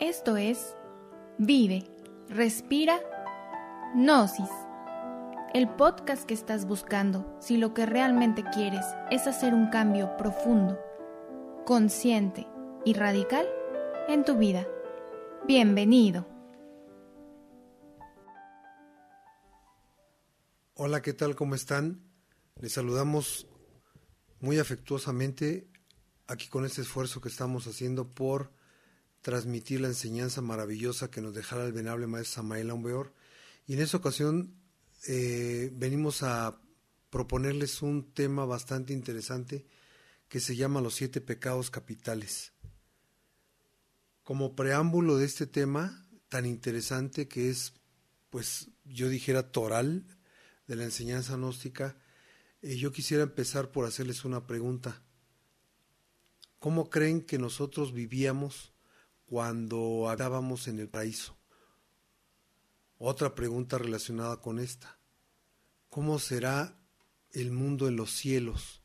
Esto es Vive, Respira, Gnosis. El podcast que estás buscando si lo que realmente quieres es hacer un cambio profundo, consciente y radical en tu vida. Bienvenido. Hola, ¿qué tal? ¿Cómo están? Les saludamos muy afectuosamente aquí con este esfuerzo que estamos haciendo por transmitir la enseñanza maravillosa que nos dejara el venerable maestro Samael Aumbeor. Y en esta ocasión eh, venimos a proponerles un tema bastante interesante que se llama los siete pecados capitales. Como preámbulo de este tema tan interesante que es, pues yo dijera, toral de la enseñanza gnóstica, eh, yo quisiera empezar por hacerles una pregunta. ¿Cómo creen que nosotros vivíamos cuando habitábamos en el paraíso? Otra pregunta relacionada con esta. ¿Cómo será el mundo en los cielos?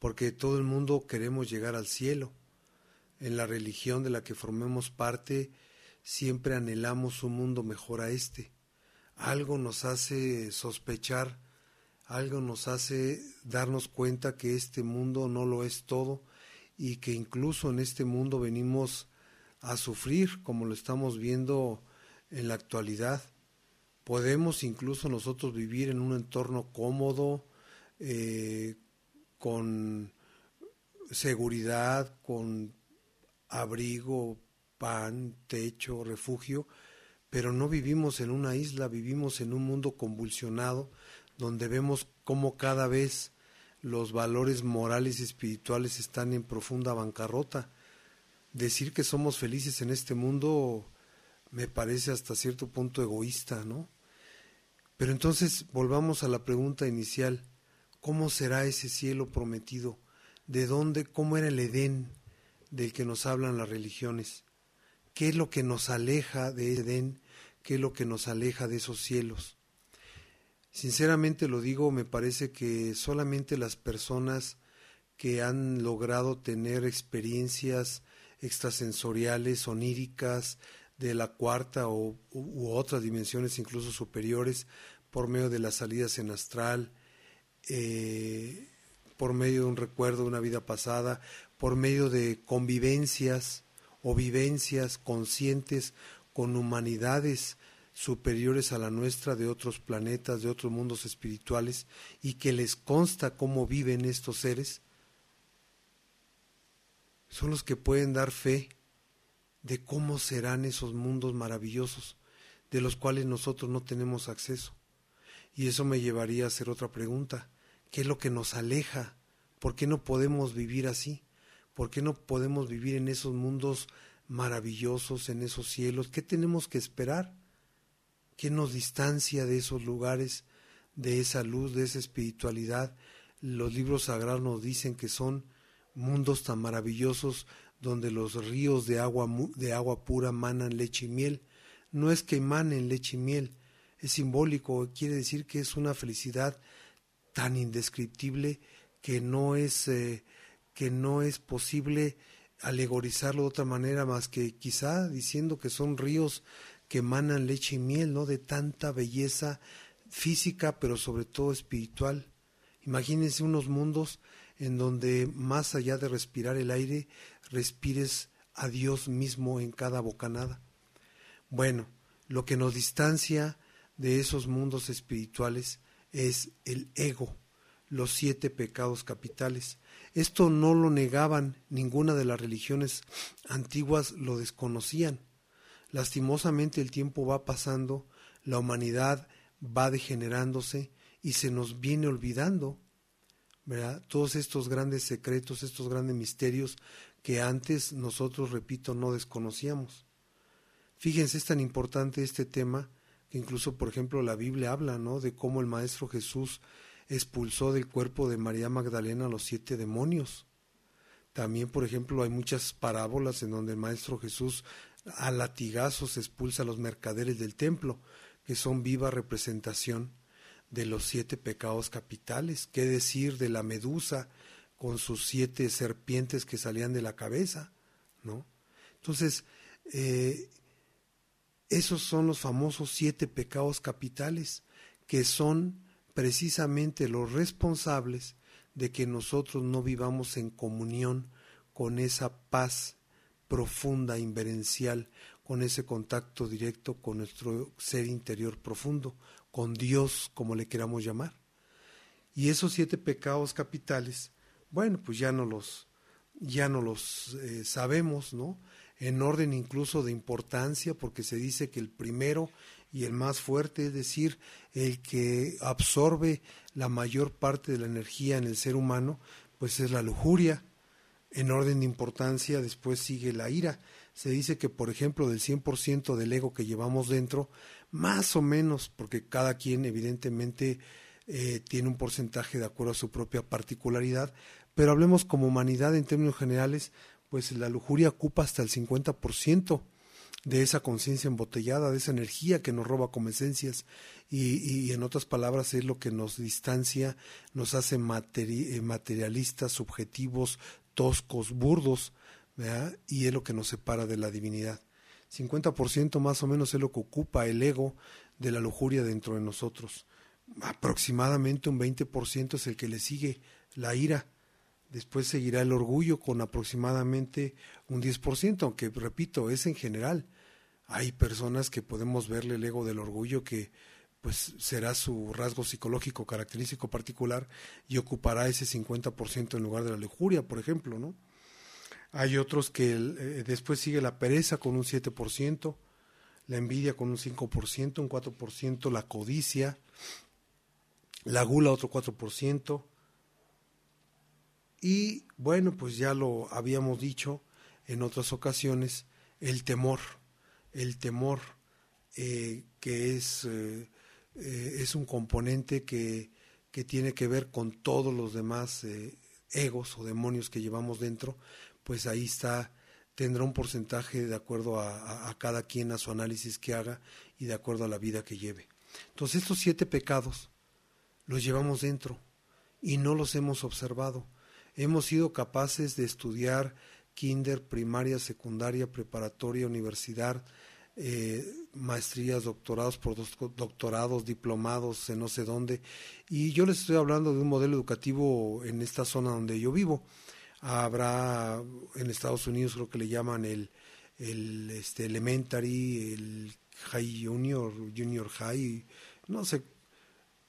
Porque todo el mundo queremos llegar al cielo. En la religión de la que formemos parte, siempre anhelamos un mundo mejor a este. Algo nos hace sospechar, algo nos hace darnos cuenta que este mundo no lo es todo y que incluso en este mundo venimos a sufrir como lo estamos viendo en la actualidad. Podemos incluso nosotros vivir en un entorno cómodo, eh, con seguridad, con abrigo, pan, techo, refugio, pero no vivimos en una isla, vivimos en un mundo convulsionado donde vemos cómo cada vez los valores morales y espirituales están en profunda bancarrota. Decir que somos felices en este mundo me parece hasta cierto punto egoísta, ¿no? Pero entonces volvamos a la pregunta inicial, ¿cómo será ese cielo prometido? ¿De dónde, cómo era el Edén del que nos hablan las religiones? ¿Qué es lo que nos aleja de Edén? ¿Qué es lo que nos aleja de esos cielos? Sinceramente lo digo, me parece que solamente las personas que han logrado tener experiencias extrasensoriales, oníricas, de la cuarta o, u otras dimensiones incluso superiores, por medio de las salidas en astral, eh, por medio de un recuerdo de una vida pasada, por medio de convivencias o vivencias conscientes con humanidades superiores a la nuestra de otros planetas, de otros mundos espirituales, y que les consta cómo viven estos seres, son los que pueden dar fe de cómo serán esos mundos maravillosos de los cuales nosotros no tenemos acceso. Y eso me llevaría a hacer otra pregunta. ¿Qué es lo que nos aleja? ¿Por qué no podemos vivir así? ¿Por qué no podemos vivir en esos mundos maravillosos, en esos cielos? ¿Qué tenemos que esperar? ¿Qué nos distancia de esos lugares, de esa luz, de esa espiritualidad? Los libros sagrados nos dicen que son mundos tan maravillosos donde los ríos de agua, de agua pura manan leche y miel. No es que emanen leche y miel, es simbólico, quiere decir que es una felicidad tan indescriptible que no es, eh, que no es posible alegorizarlo de otra manera más que quizá diciendo que son ríos que emanan leche y miel, ¿no? De tanta belleza física, pero sobre todo espiritual. Imagínense unos mundos en donde más allá de respirar el aire, respires a Dios mismo en cada bocanada. Bueno, lo que nos distancia de esos mundos espirituales es el ego, los siete pecados capitales. Esto no lo negaban, ninguna de las religiones antiguas lo desconocían. Lastimosamente el tiempo va pasando, la humanidad va degenerándose y se nos viene olvidando, Todos estos grandes secretos, estos grandes misterios que antes nosotros, repito, no desconocíamos. Fíjense, es tan importante este tema que incluso, por ejemplo, la Biblia habla, ¿no? De cómo el Maestro Jesús expulsó del cuerpo de María Magdalena los siete demonios. También, por ejemplo, hay muchas parábolas en donde el Maestro Jesús a latigazos expulsa a los mercaderes del templo, que son viva representación de los siete pecados capitales. ¿Qué decir de la medusa con sus siete serpientes que salían de la cabeza? ¿No? Entonces, Eh, esos son los famosos siete pecados capitales, que son precisamente los responsables de que nosotros no vivamos en comunión con esa paz profunda, inverencial, con ese contacto directo con nuestro ser interior profundo, con Dios, como le queramos llamar. Y esos siete pecados capitales, bueno, pues ya no los, ya no los eh, sabemos, ¿no? En orden incluso de importancia, porque se dice que el primero y el más fuerte, es decir, el que absorbe la mayor parte de la energía en el ser humano, pues es la lujuria. En orden de importancia, después sigue la ira se dice que, por ejemplo, del 100% del ego que llevamos dentro, más o menos, porque cada quien evidentemente eh, tiene un porcentaje de acuerdo a su propia particularidad, pero hablemos como humanidad en términos generales, pues la lujuria ocupa hasta el 50% de esa conciencia embotellada, de esa energía que nos roba como esencias y, en otras palabras es lo que nos distancia, nos hace eh, materialistas, subjetivos, toscos, burdos, y es lo que nos separa de la divinidad. 50% más o menos es lo que ocupa el ego de la lujuria dentro de nosotros. Aproximadamente un 20% es el que le sigue la ira. Después seguirá el orgullo con aproximadamente un 10%, aunque repito, es en general. Hay personas que podemos verle el ego del orgullo que pues será su rasgo psicológico característico particular y ocupará ese 50% en lugar de la lujuria, por ejemplo, ¿no? Hay otros que eh, después sigue la pereza con un 7%, la envidia con un 5%, un 4%, la codicia, la gula otro 4%. Y bueno, pues ya lo habíamos dicho en otras ocasiones, el temor, el temor eh, que es, eh, es un componente que, que, tiene que ver con todos los demás egos o demonios que llevamos dentro, pues ahí está, tendrá un porcentaje de acuerdo a, cada quien, a su análisis que haga y de acuerdo a la vida que lleve. Entonces estos siete pecados los llevamos dentro y no los hemos observado. Hemos sido capaces de estudiar kinder, primaria, secundaria, preparatoria, universidad, eh, maestrías, doctorados, doctorados, diplomados en no sé dónde. Y yo les estoy hablando de un modelo educativo en esta zona donde yo vivo habrá en Estados Unidos creo que le llaman el, el este, elementary, el high junior, junior high, no sé,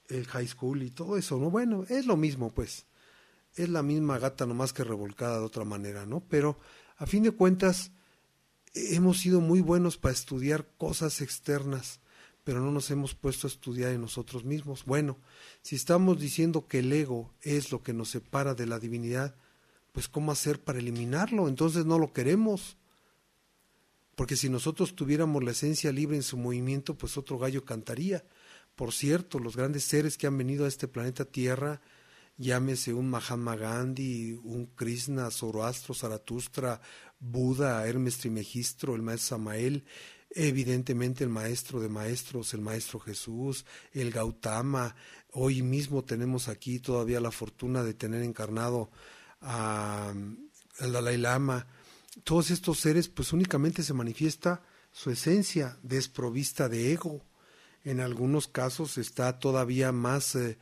el high school y todo eso, ¿no? Bueno, es lo mismo, pues. Es la misma gata, nomás que revolcada de otra manera, ¿no? Pero a fin de cuentas, hemos sido muy buenos para estudiar cosas externas, pero no nos hemos puesto a estudiar en nosotros mismos. Bueno, si estamos diciendo que el ego es lo que nos separa de la divinidad, pues ¿cómo hacer para eliminarlo? Entonces no lo queremos. Porque si nosotros tuviéramos la esencia libre en su movimiento, pues otro gallo cantaría. Por cierto, los grandes seres que han venido a este planeta Tierra, llámese un Mahatma Gandhi, un Krishna, Zoroastro, Zaratustra, Buda, Hermes Trimegistro, el maestro Samael, evidentemente el maestro de maestros, el maestro Jesús, el Gautama. Hoy mismo tenemos aquí todavía la fortuna de tener encarnado al Dalai Lama, todos estos seres, pues únicamente se manifiesta su esencia desprovista de ego. En algunos casos está todavía más eh,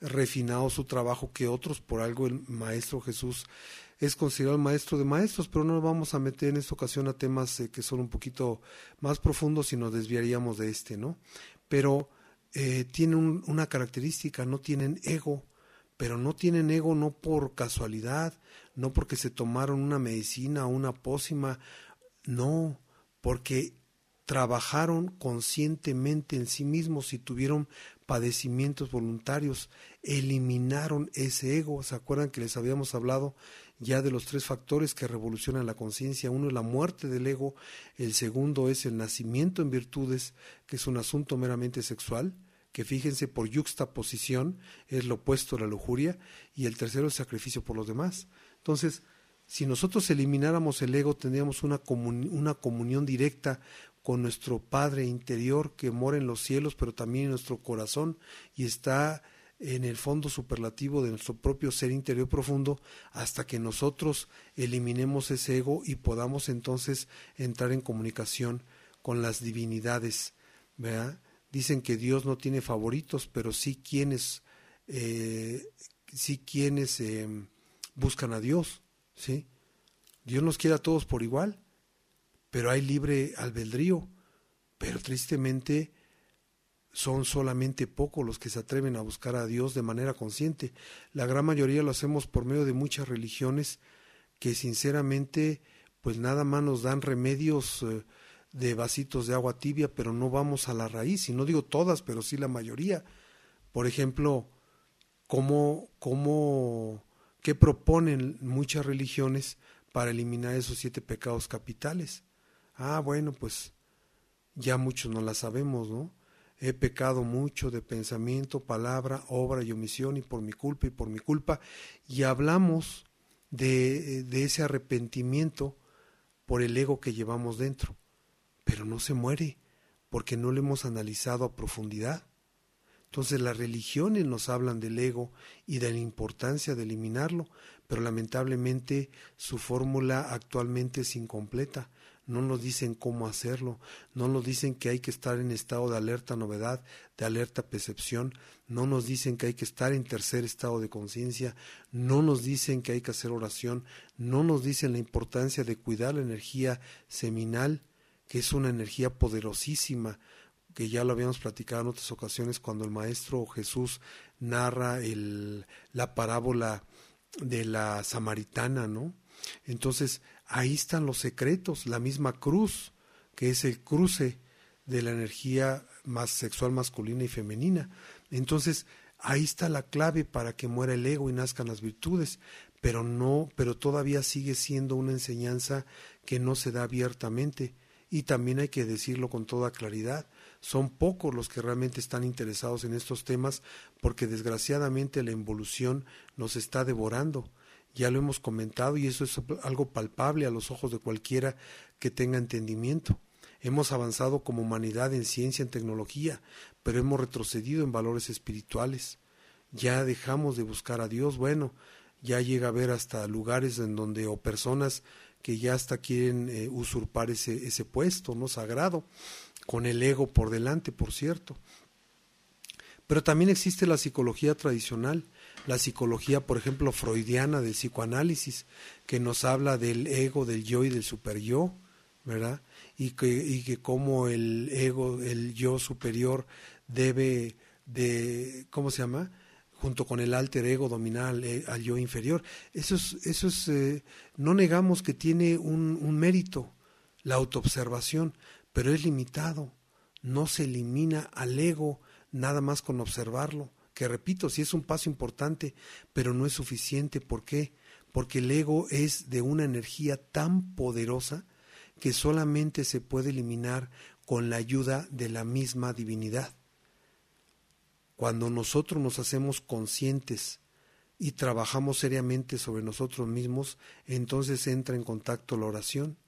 refinado su trabajo que otros, por algo el Maestro Jesús es considerado el maestro de maestros, pero no nos vamos a meter en esta ocasión a temas eh, que son un poquito más profundos y nos desviaríamos de este, ¿no? Pero eh, tienen una característica, no tienen ego, pero no tienen ego no por casualidad, no porque se tomaron una medicina o una pócima, no, porque trabajaron conscientemente en sí mismos y tuvieron padecimientos voluntarios, eliminaron ese ego. ¿Se acuerdan que les habíamos hablado ya de los tres factores que revolucionan la conciencia? Uno es la muerte del ego, el segundo es el nacimiento en virtudes, que es un asunto meramente sexual, que fíjense por yuxtaposición es lo opuesto a la lujuria, y el tercero es sacrificio por los demás. Entonces, si nosotros elimináramos el ego, tendríamos una, una comunión directa con nuestro Padre interior que mora en los cielos, pero también en nuestro corazón y está en el fondo superlativo de nuestro propio ser interior profundo hasta que nosotros eliminemos ese ego y podamos entonces entrar en comunicación con las divinidades. ¿verdad? Dicen que Dios no tiene favoritos, pero sí quienes, eh, sí quienes eh, buscan a Dios. ¿sí? Dios nos quiere a todos por igual, pero hay libre albedrío. Pero tristemente son solamente pocos los que se atreven a buscar a Dios de manera consciente. La gran mayoría lo hacemos por medio de muchas religiones que sinceramente pues nada más nos dan remedios eh, de vasitos de agua tibia, pero no vamos a la raíz, y no digo todas, pero sí la mayoría. Por ejemplo, cómo, cómo, qué proponen muchas religiones para eliminar esos siete pecados capitales. Ah, bueno, pues ya muchos no la sabemos, ¿no? He pecado mucho de pensamiento, palabra, obra y omisión y por mi culpa y por mi culpa. Y hablamos de, de ese arrepentimiento por el ego que llevamos dentro. Pero no se muere porque no lo hemos analizado a profundidad. Entonces las religiones nos hablan del ego y de la importancia de eliminarlo, pero lamentablemente su fórmula actualmente es incompleta no nos dicen cómo hacerlo, no nos dicen que hay que estar en estado de alerta novedad, de alerta percepción, no nos dicen que hay que estar en tercer estado de conciencia, no nos dicen que hay que hacer oración, no nos dicen la importancia de cuidar la energía seminal, que es una energía poderosísima, que ya lo habíamos platicado en otras ocasiones cuando el Maestro Jesús narra el, la parábola de la samaritana, ¿no? Entonces, ahí están los secretos, la misma cruz, que es el cruce de la energía más sexual masculina y femenina. Entonces, ahí está la clave para que muera el ego y nazcan las virtudes, pero no, pero todavía sigue siendo una enseñanza que no se da abiertamente y también hay que decirlo con toda claridad. Son pocos los que realmente están interesados en estos temas porque desgraciadamente la involución nos está devorando ya lo hemos comentado y eso es algo palpable a los ojos de cualquiera que tenga entendimiento. Hemos avanzado como humanidad en ciencia, en tecnología, pero hemos retrocedido en valores espirituales. Ya dejamos de buscar a Dios, bueno, ya llega a haber hasta lugares en donde o personas que ya hasta quieren eh, usurpar ese, ese puesto, ¿no? Sagrado, con el ego por delante, por cierto. Pero también existe la psicología tradicional, la psicología, por ejemplo, freudiana del psicoanálisis, que nos habla del ego, del yo y del superyo, ¿verdad? Y que, y que como el ego, el yo superior debe de, ¿cómo se llama? Junto con el alter ego dominar al, eh, yo inferior. Eso es, eso es eh, no negamos que tiene un, un mérito, la autoobservación, pero es limitado. No se elimina al ego nada más con observarlo que repito, sí es un paso importante, pero no es suficiente. ¿Por qué? Porque el ego es de una energía tan poderosa que solamente se puede eliminar con la ayuda de la misma divinidad. Cuando nosotros nos hacemos conscientes y trabajamos seriamente sobre nosotros mismos, entonces entra en contacto la oración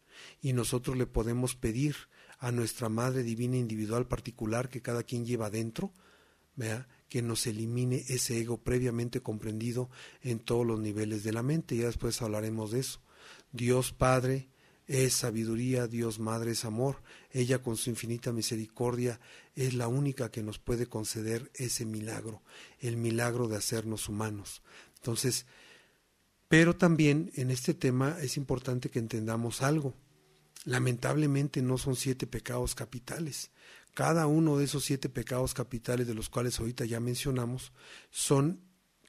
y nosotros le podemos pedir a nuestra Madre Divina Individual particular que cada quien lleva dentro, ¿vea? que nos elimine ese ego previamente comprendido en todos los niveles de la mente. Ya después hablaremos de eso. Dios Padre es sabiduría, Dios Madre es amor. Ella con su infinita misericordia es la única que nos puede conceder ese milagro, el milagro de hacernos humanos. Entonces, pero también en este tema es importante que entendamos algo. Lamentablemente no son siete pecados capitales. Cada uno de esos siete pecados capitales de los cuales ahorita ya mencionamos son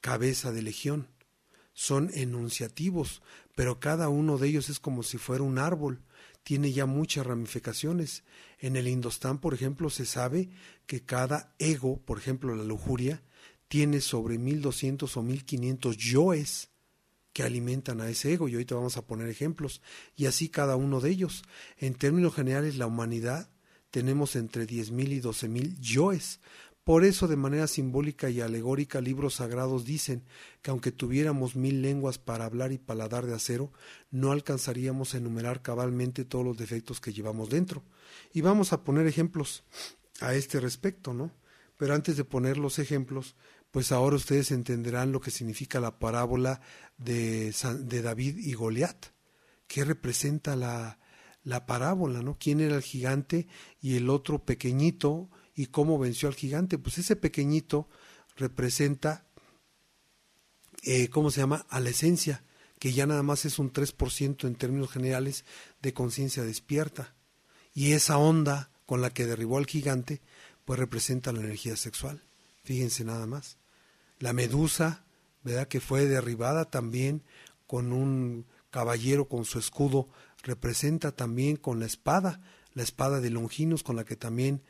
cabeza de legión, son enunciativos, pero cada uno de ellos es como si fuera un árbol, tiene ya muchas ramificaciones. En el Indostán, por ejemplo, se sabe que cada ego, por ejemplo, la lujuria, tiene sobre 1200 o 1500 yoes que alimentan a ese ego, y ahorita vamos a poner ejemplos, y así cada uno de ellos. En términos generales, la humanidad tenemos entre 10.000 y 12.000 yoes. Por eso, de manera simbólica y alegórica, libros sagrados dicen que aunque tuviéramos mil lenguas para hablar y paladar de acero, no alcanzaríamos a enumerar cabalmente todos los defectos que llevamos dentro. Y vamos a poner ejemplos a este respecto, ¿no? Pero antes de poner los ejemplos, pues ahora ustedes entenderán lo que significa la parábola de, David y Goliat. ¿Qué representa la, la parábola, ¿no? ¿Quién era el gigante y el otro pequeñito y cómo venció al gigante? Pues ese pequeñito representa, eh, ¿cómo se llama? A la esencia, que ya nada más es un 3% en términos generales de conciencia despierta. Y esa onda con la que derribó al gigante, pues representa la energía sexual. Fíjense nada más. La medusa, ¿verdad? Que fue derribada también con un caballero con su escudo representa también con la espada, la espada de Longinos, con la que también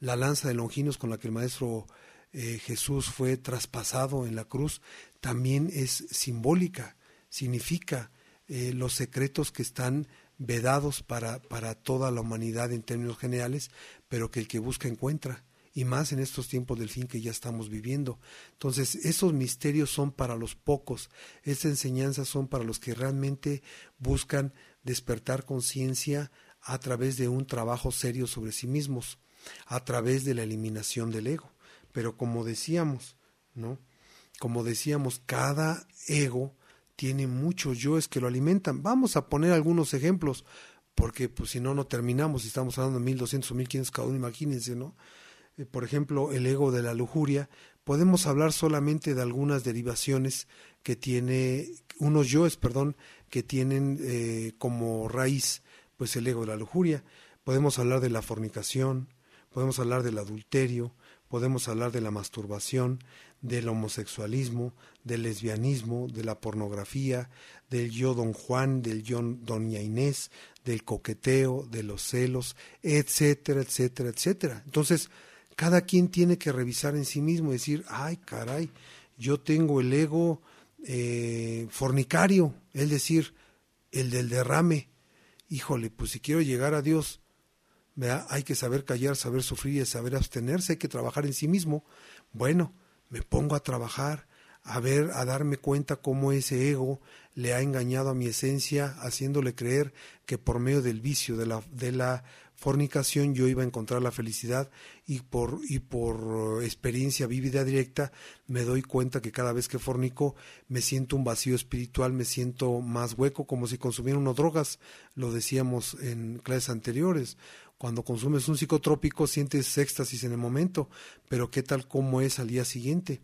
la lanza de Longinos, con la que el Maestro eh, Jesús fue traspasado en la cruz, también es simbólica, significa eh, los secretos que están vedados para, para toda la humanidad en términos generales, pero que el que busca encuentra y más en estos tiempos del fin que ya estamos viviendo. Entonces, esos misterios son para los pocos, esas enseñanzas son para los que realmente buscan despertar conciencia a través de un trabajo serio sobre sí mismos, a través de la eliminación del ego. Pero como decíamos, ¿no? Como decíamos, cada ego tiene muchos yoes que lo alimentan. Vamos a poner algunos ejemplos, porque pues si no, no terminamos, si estamos hablando de 1200 o 1500 cada uno, imagínense, ¿no? Eh, por ejemplo, el ego de la lujuria, podemos hablar solamente de algunas derivaciones que tiene, unos yoes, perdón, que tienen eh, como raíz pues el ego de la lujuria. Podemos hablar de la fornicación, podemos hablar del adulterio, podemos hablar de la masturbación, del homosexualismo, del lesbianismo, de la pornografía, del yo don Juan, del yo doña Inés, del coqueteo, de los celos, etcétera, etcétera, etcétera. Entonces, cada quien tiene que revisar en sí mismo y decir, ay, caray, yo tengo el ego eh, fornicario, es decir, el del derrame. Híjole, pues si quiero llegar a Dios, hay que saber callar, saber sufrir y saber abstenerse, hay que trabajar en sí mismo. Bueno, me pongo a trabajar, a ver, a darme cuenta cómo ese ego le ha engañado a mi esencia, haciéndole creer que por medio del vicio, de la, de la fornicación yo iba a encontrar la felicidad y por, y por experiencia vívida directa me doy cuenta que cada vez que fornico me siento un vacío espiritual, me siento más hueco como si consumiera unas drogas, lo decíamos en clases anteriores. Cuando consumes un psicotrópico sientes éxtasis en el momento, pero ¿qué tal como es al día siguiente?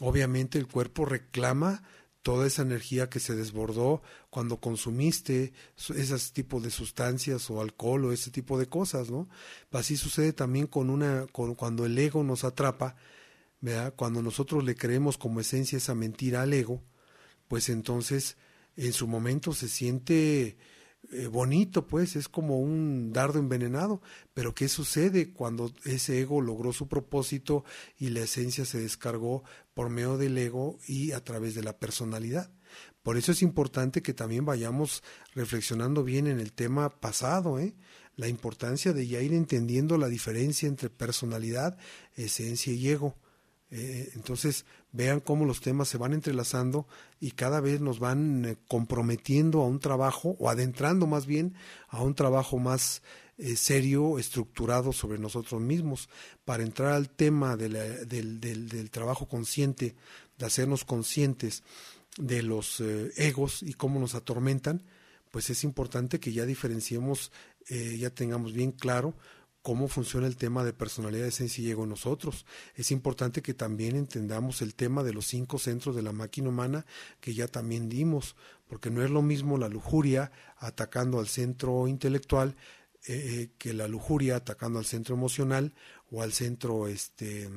Obviamente el cuerpo reclama toda esa energía que se desbordó cuando consumiste esos tipos de sustancias o alcohol o ese tipo de cosas, ¿no? Así sucede también con una con, cuando el ego nos atrapa, ¿verdad? Cuando nosotros le creemos como esencia esa mentira al ego, pues entonces en su momento se siente eh, bonito, pues es como un dardo envenenado. Pero ¿qué sucede cuando ese ego logró su propósito y la esencia se descargó por medio del ego y a través de la personalidad? Por eso es importante que también vayamos reflexionando bien en el tema pasado, ¿eh? la importancia de ya ir entendiendo la diferencia entre personalidad, esencia y ego. Eh, entonces, vean cómo los temas se van entrelazando y cada vez nos van eh, comprometiendo a un trabajo, o adentrando más bien a un trabajo más eh, serio, estructurado sobre nosotros mismos, para entrar al tema del, del, trabajo consciente, de hacernos conscientes de los egos y cómo nos atormentan, pues es importante que ya diferenciemos, ya tengamos bien claro cómo funciona el tema de personalidad, esencia y ego en nosotros. Es importante que también entendamos el tema de los cinco centros de la máquina humana que ya también dimos, porque no es lo mismo la lujuria atacando al centro intelectual eh, eh, que la lujuria atacando al centro emocional o al centro, este,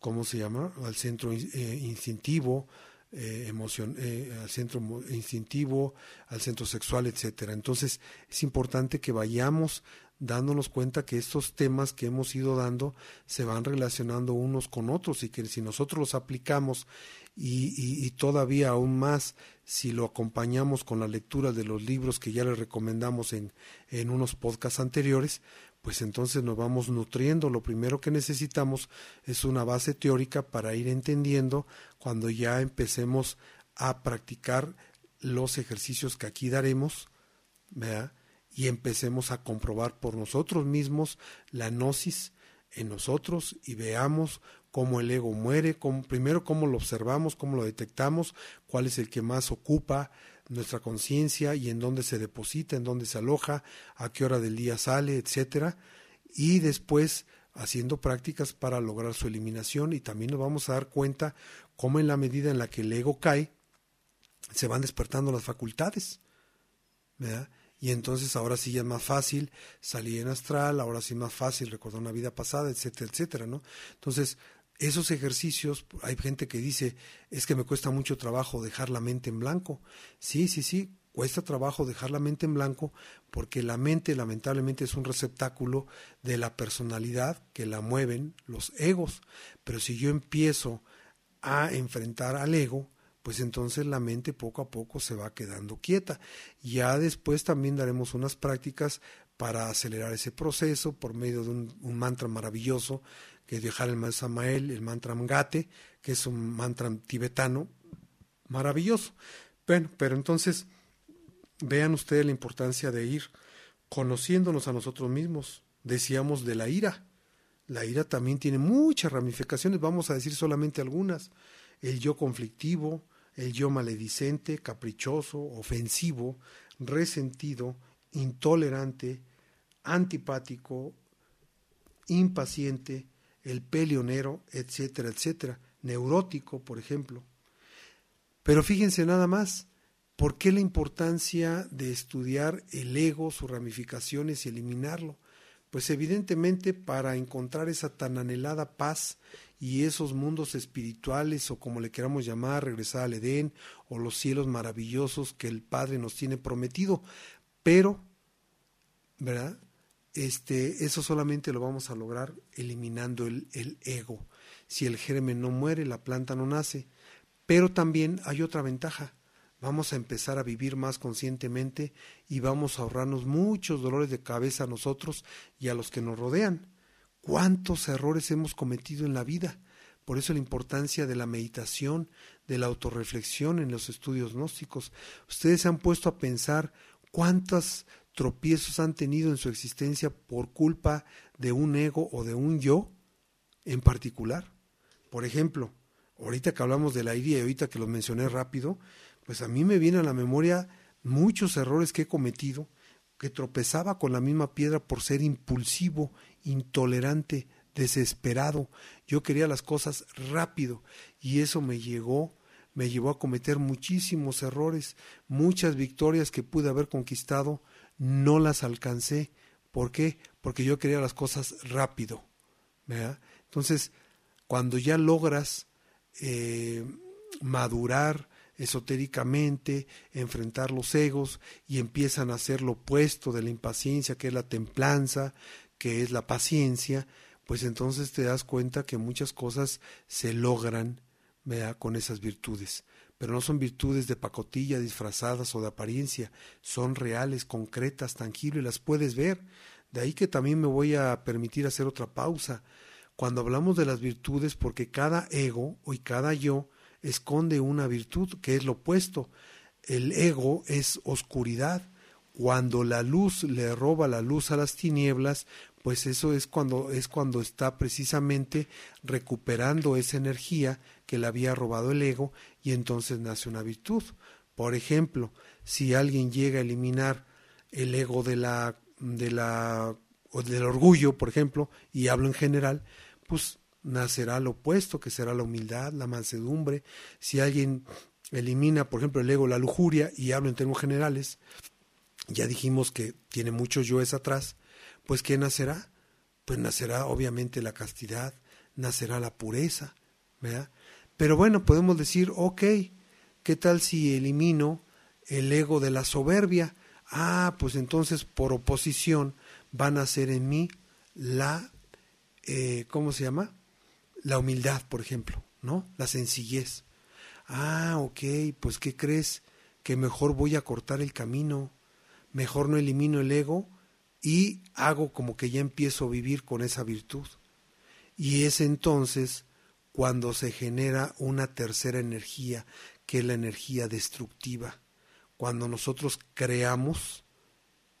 ¿cómo se llama? Al centro eh, instintivo, emoción, al centro instintivo, al centro sexual, etcétera. Entonces es importante que vayamos dándonos cuenta que estos temas que hemos ido dando se van relacionando unos con otros y que si nosotros los aplicamos y, todavía aún más si lo acompañamos con la lectura de los libros que ya les recomendamos en, en unos podcasts anteriores, pues entonces nos vamos nutriendo. Lo primero que necesitamos es una base teórica para ir entendiendo cuando ya empecemos a practicar los ejercicios que aquí daremos, ¿verdad? Y empecemos a comprobar por nosotros mismos la gnosis en nosotros y veamos cómo el ego muere, primero cómo lo observamos, cómo lo detectamos, cuál es el que más ocupa nuestra conciencia y en dónde se deposita, en dónde se aloja, a qué hora del día sale, etcétera, y después haciendo prácticas para lograr su eliminación y también nos vamos a dar cuenta cómo en la medida en la que el ego cae, se van despertando las facultades. ¿verdad? Y entonces ahora sí ya es más fácil salir en astral, ahora sí es más fácil recordar una vida pasada, etcétera, etcétera, ¿no? Entonces, esos ejercicios, hay gente que dice, es que me cuesta mucho trabajo dejar la mente en blanco. Sí, sí, sí, cuesta trabajo dejar la mente en blanco porque la mente lamentablemente es un receptáculo de la personalidad que la mueven los egos. Pero si yo empiezo a enfrentar al ego, pues entonces la mente poco a poco se va quedando quieta. Ya después también daremos unas prácticas para acelerar ese proceso por medio de un, mantra maravilloso que es dejar el Samael, el mantra Mgate, que es un mantra tibetano maravilloso. Bueno, pero entonces vean ustedes la importancia de ir conociéndonos a nosotros mismos. Decíamos de la ira. La ira también tiene muchas ramificaciones, vamos a decir solamente algunas. El yo conflictivo, el yo maledicente, caprichoso, ofensivo, resentido, intolerante, antipático, impaciente, el peleonero, etcétera, etcétera, neurótico, por ejemplo. Pero fíjense nada más, ¿por qué la importancia de estudiar el ego, sus ramificaciones y eliminarlo? Pues evidentemente para encontrar esa tan anhelada paz y esos mundos espirituales o como le queramos llamar, regresar al Edén o los cielos maravillosos que el Padre nos tiene prometido. Pero, ¿verdad? Este, eso solamente lo vamos a lograr eliminando el, el ego. Si el germen no muere, la planta no nace. Pero también hay otra ventaja. Vamos a empezar a vivir más conscientemente y vamos a ahorrarnos muchos dolores de cabeza a nosotros y a los que nos rodean. ¿Cuántos errores hemos cometido en la vida? Por eso la importancia de la meditación, de la autorreflexión en los estudios gnósticos. Ustedes se han puesto a pensar cuántos tropiezos han tenido en su existencia por culpa de un ego o de un yo en particular. Por ejemplo, ahorita que hablamos de la ira y ahorita que lo mencioné rápido, pues a mí me viene a la memoria muchos errores que he cometido, que tropezaba con la misma piedra por ser impulsivo intolerante, desesperado. Yo quería las cosas rápido y eso me llegó, me llevó a cometer muchísimos errores, muchas victorias que pude haber conquistado, no las alcancé. ¿Por qué? Porque yo quería las cosas rápido. Entonces, cuando ya logras eh, madurar esotéricamente, enfrentar los egos y empiezan a hacer lo opuesto de la impaciencia, que es la templanza, que es la paciencia, pues entonces te das cuenta que muchas cosas se logran con esas virtudes. Pero no son virtudes de pacotilla, disfrazadas o de apariencia, son reales, concretas, tangibles, las puedes ver. De ahí que también me voy a permitir hacer otra pausa. Cuando hablamos de las virtudes, porque cada ego y cada yo esconde una virtud que es lo opuesto. El ego es oscuridad, cuando la luz le roba la luz a las tinieblas, pues eso es cuando es cuando está precisamente recuperando esa energía que le había robado el ego y entonces nace una virtud. Por ejemplo, si alguien llega a eliminar el ego de la de la o del orgullo, por ejemplo, y hablo en general, pues nacerá lo opuesto, que será la humildad, la mansedumbre. Si alguien elimina, por ejemplo, el ego, la lujuria, y hablo en términos generales, ya dijimos que tiene muchos yoes atrás, pues ¿qué nacerá? Pues nacerá obviamente la castidad, nacerá la pureza, ¿verdad? Pero bueno, podemos decir, ok, ¿qué tal si elimino el ego de la soberbia? Ah, pues entonces por oposición va a nacer en mí la, eh, ¿cómo se llama? La humildad, por ejemplo, ¿no? La sencillez. Ah, ok, pues ¿qué crees? Que mejor voy a cortar el camino, mejor no elimino el ego y hago como que ya empiezo a vivir con esa virtud. Y es entonces cuando se genera una tercera energía, que es la energía destructiva. Cuando nosotros creamos,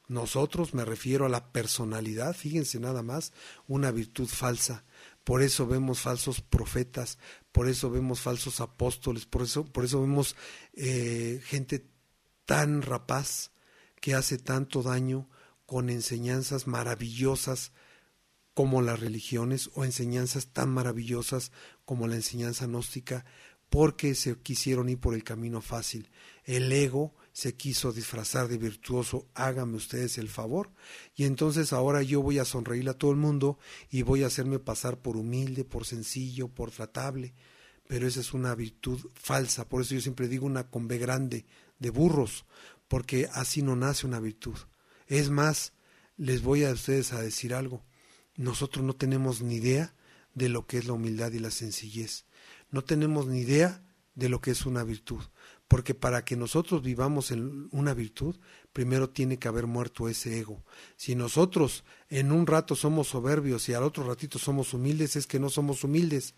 nosotros me refiero a la personalidad, fíjense nada más, una virtud falsa. Por eso vemos falsos profetas, por eso vemos falsos apóstoles, por eso, por eso vemos eh, gente tan rapaz que hace tanto daño con enseñanzas maravillosas como las religiones o enseñanzas tan maravillosas como la enseñanza gnóstica porque se quisieron ir por el camino fácil. El ego se quiso disfrazar de virtuoso, háganme ustedes el favor, y entonces ahora yo voy a sonreírle a todo el mundo y voy a hacerme pasar por humilde, por sencillo, por tratable, pero esa es una virtud falsa, por eso yo siempre digo una con B grande, de burros, porque así no nace una virtud. Es más, les voy a ustedes a decir algo, nosotros no tenemos ni idea de lo que es la humildad y la sencillez. No tenemos ni idea de lo que es una virtud, porque para que nosotros vivamos en una virtud, primero tiene que haber muerto ese ego. Si nosotros en un rato somos soberbios y al otro ratito somos humildes, es que no somos humildes.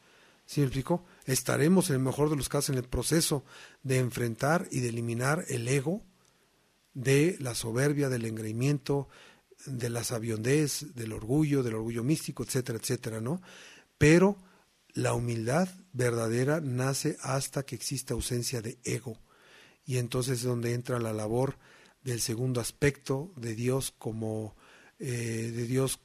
¿Sí me explico? Estaremos en el mejor de los casos en el proceso de enfrentar y de eliminar el ego de la soberbia, del engreimiento, de la sabiondez, del orgullo, del orgullo místico, etcétera, etcétera, ¿no? Pero la humildad verdadera nace hasta que existe ausencia de ego. Y entonces es donde entra la labor del segundo aspecto de Dios como eh, de Dios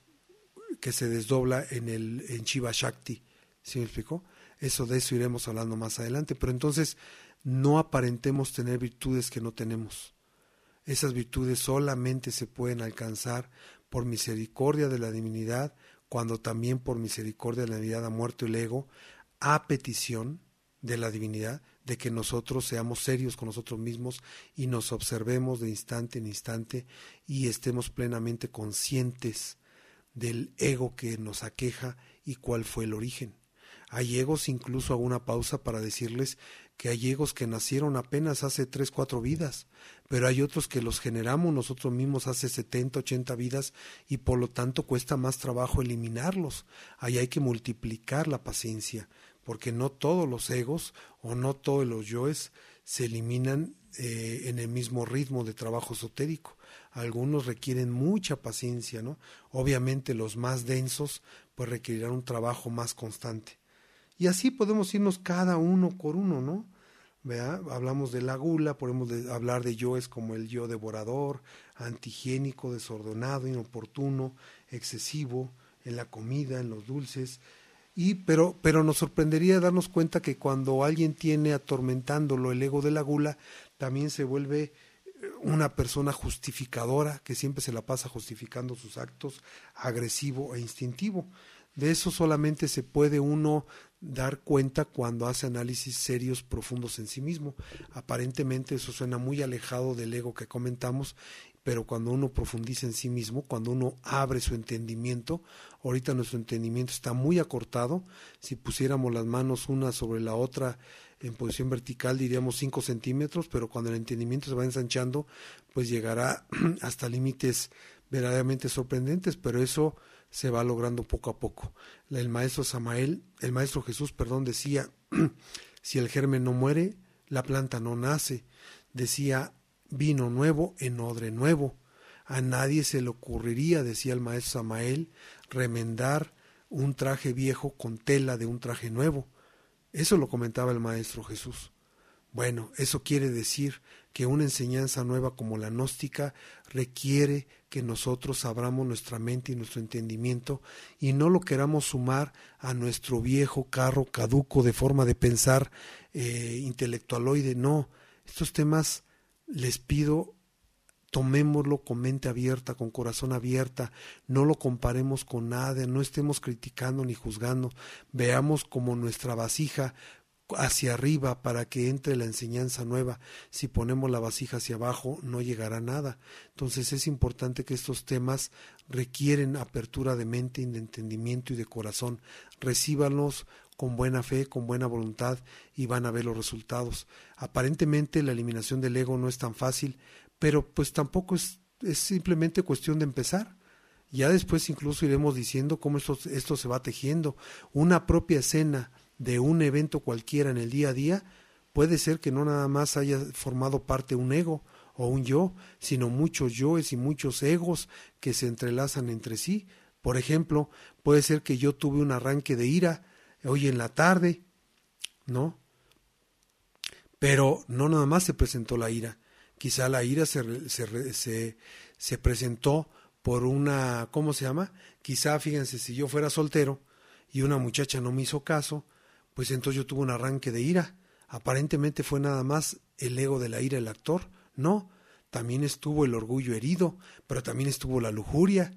que se desdobla en el en Shiva Shakti. ¿Sí me explicó? Eso de eso iremos hablando más adelante. Pero entonces no aparentemos tener virtudes que no tenemos. Esas virtudes solamente se pueden alcanzar por misericordia de la divinidad cuando también por misericordia de la divinidad ha muerto el ego, a petición de la divinidad, de que nosotros seamos serios con nosotros mismos y nos observemos de instante en instante y estemos plenamente conscientes del ego que nos aqueja y cuál fue el origen. Hay egos, incluso a una pausa para decirles que hay egos que nacieron apenas hace tres, cuatro vidas, pero hay otros que los generamos nosotros mismos hace 70, 80 vidas y por lo tanto cuesta más trabajo eliminarlos. Ahí hay que multiplicar la paciencia, porque no todos los egos o no todos los yoes se eliminan eh, en el mismo ritmo de trabajo esotérico. Algunos requieren mucha paciencia, ¿no? Obviamente los más densos pues requerirán un trabajo más constante. Y así podemos irnos cada uno por uno, ¿no? ¿Vea? Hablamos de la gula, podemos hablar de yoes como el yo devorador, antihigiénico, desordenado, inoportuno, excesivo, en la comida, en los dulces. Y, pero, pero nos sorprendería darnos cuenta que cuando alguien tiene atormentándolo el ego de la gula, también se vuelve eh, una persona justificadora que siempre se la pasa justificando sus actos, agresivo e instintivo. De eso solamente se puede uno dar cuenta cuando hace análisis serios, profundos en sí mismo. Aparentemente eso suena muy alejado del ego que comentamos, pero cuando uno profundiza en sí mismo, cuando uno abre su entendimiento, ahorita nuestro entendimiento está muy acortado, si pusiéramos las manos una sobre la otra en posición vertical diríamos 5 centímetros, pero cuando el entendimiento se va ensanchando, pues llegará hasta límites verdaderamente sorprendentes, pero eso se va logrando poco a poco. El maestro Samael, el maestro Jesús, perdón, decía, si el germen no muere, la planta no nace. Decía, vino nuevo en odre nuevo. A nadie se le ocurriría, decía el maestro Samael, remendar un traje viejo con tela de un traje nuevo. Eso lo comentaba el maestro Jesús. Bueno, eso quiere decir que una enseñanza nueva como la gnóstica requiere que nosotros abramos nuestra mente y nuestro entendimiento y no lo queramos sumar a nuestro viejo carro caduco de forma de pensar eh, intelectualoide. No, estos temas les pido tomémoslo con mente abierta, con corazón abierta, no lo comparemos con nada, no estemos criticando ni juzgando, veamos como nuestra vasija hacia arriba para que entre la enseñanza nueva. Si ponemos la vasija hacia abajo, no llegará nada. Entonces es importante que estos temas requieren apertura de mente, y de entendimiento y de corazón. Recíbanlos con buena fe, con buena voluntad y van a ver los resultados. Aparentemente la eliminación del ego no es tan fácil, pero pues tampoco es, simplemente cuestión de empezar. Ya después incluso iremos diciendo cómo esto, esto se va tejiendo. Una propia escena de un evento cualquiera en el día a día, puede ser que no nada más haya formado parte un ego o un yo, sino muchos yoes y muchos egos que se entrelazan entre sí Por ejemplo, puede ser que yo tuve un arranque de ira hoy en la tarde, ¿no? Pero no nada más se presentó la ira. Quizá la ira se, se, se, se presentó por una, ¿cómo se llama? Quizá, fíjense, si yo fuera soltero y una muchacha no me hizo caso, pues entonces yo tuve un arranque de ira. Aparentemente fue nada más el ego de la ira el actor. No, también estuvo el orgullo herido, pero también estuvo la lujuria,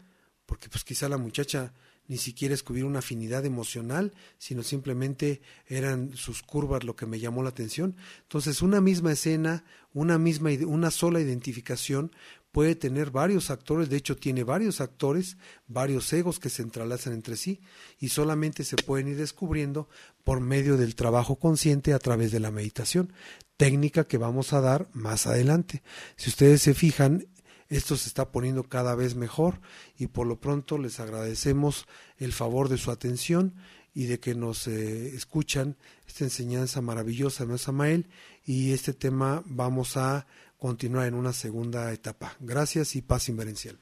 porque pues quizá la muchacha ni siquiera descubrió una afinidad emocional, sino simplemente eran sus curvas lo que me llamó la atención. Entonces, una misma escena, una misma una sola identificación puede tener varios actores, de hecho tiene varios actores, varios egos que se entrelazan entre sí y solamente se pueden ir descubriendo por medio del trabajo consciente a través de la meditación, técnica que vamos a dar más adelante. Si ustedes se fijan, esto se está poniendo cada vez mejor y por lo pronto les agradecemos el favor de su atención y de que nos eh, escuchan esta enseñanza maravillosa de Samael y este tema vamos a continuar en una segunda etapa. Gracias y paz inverencial.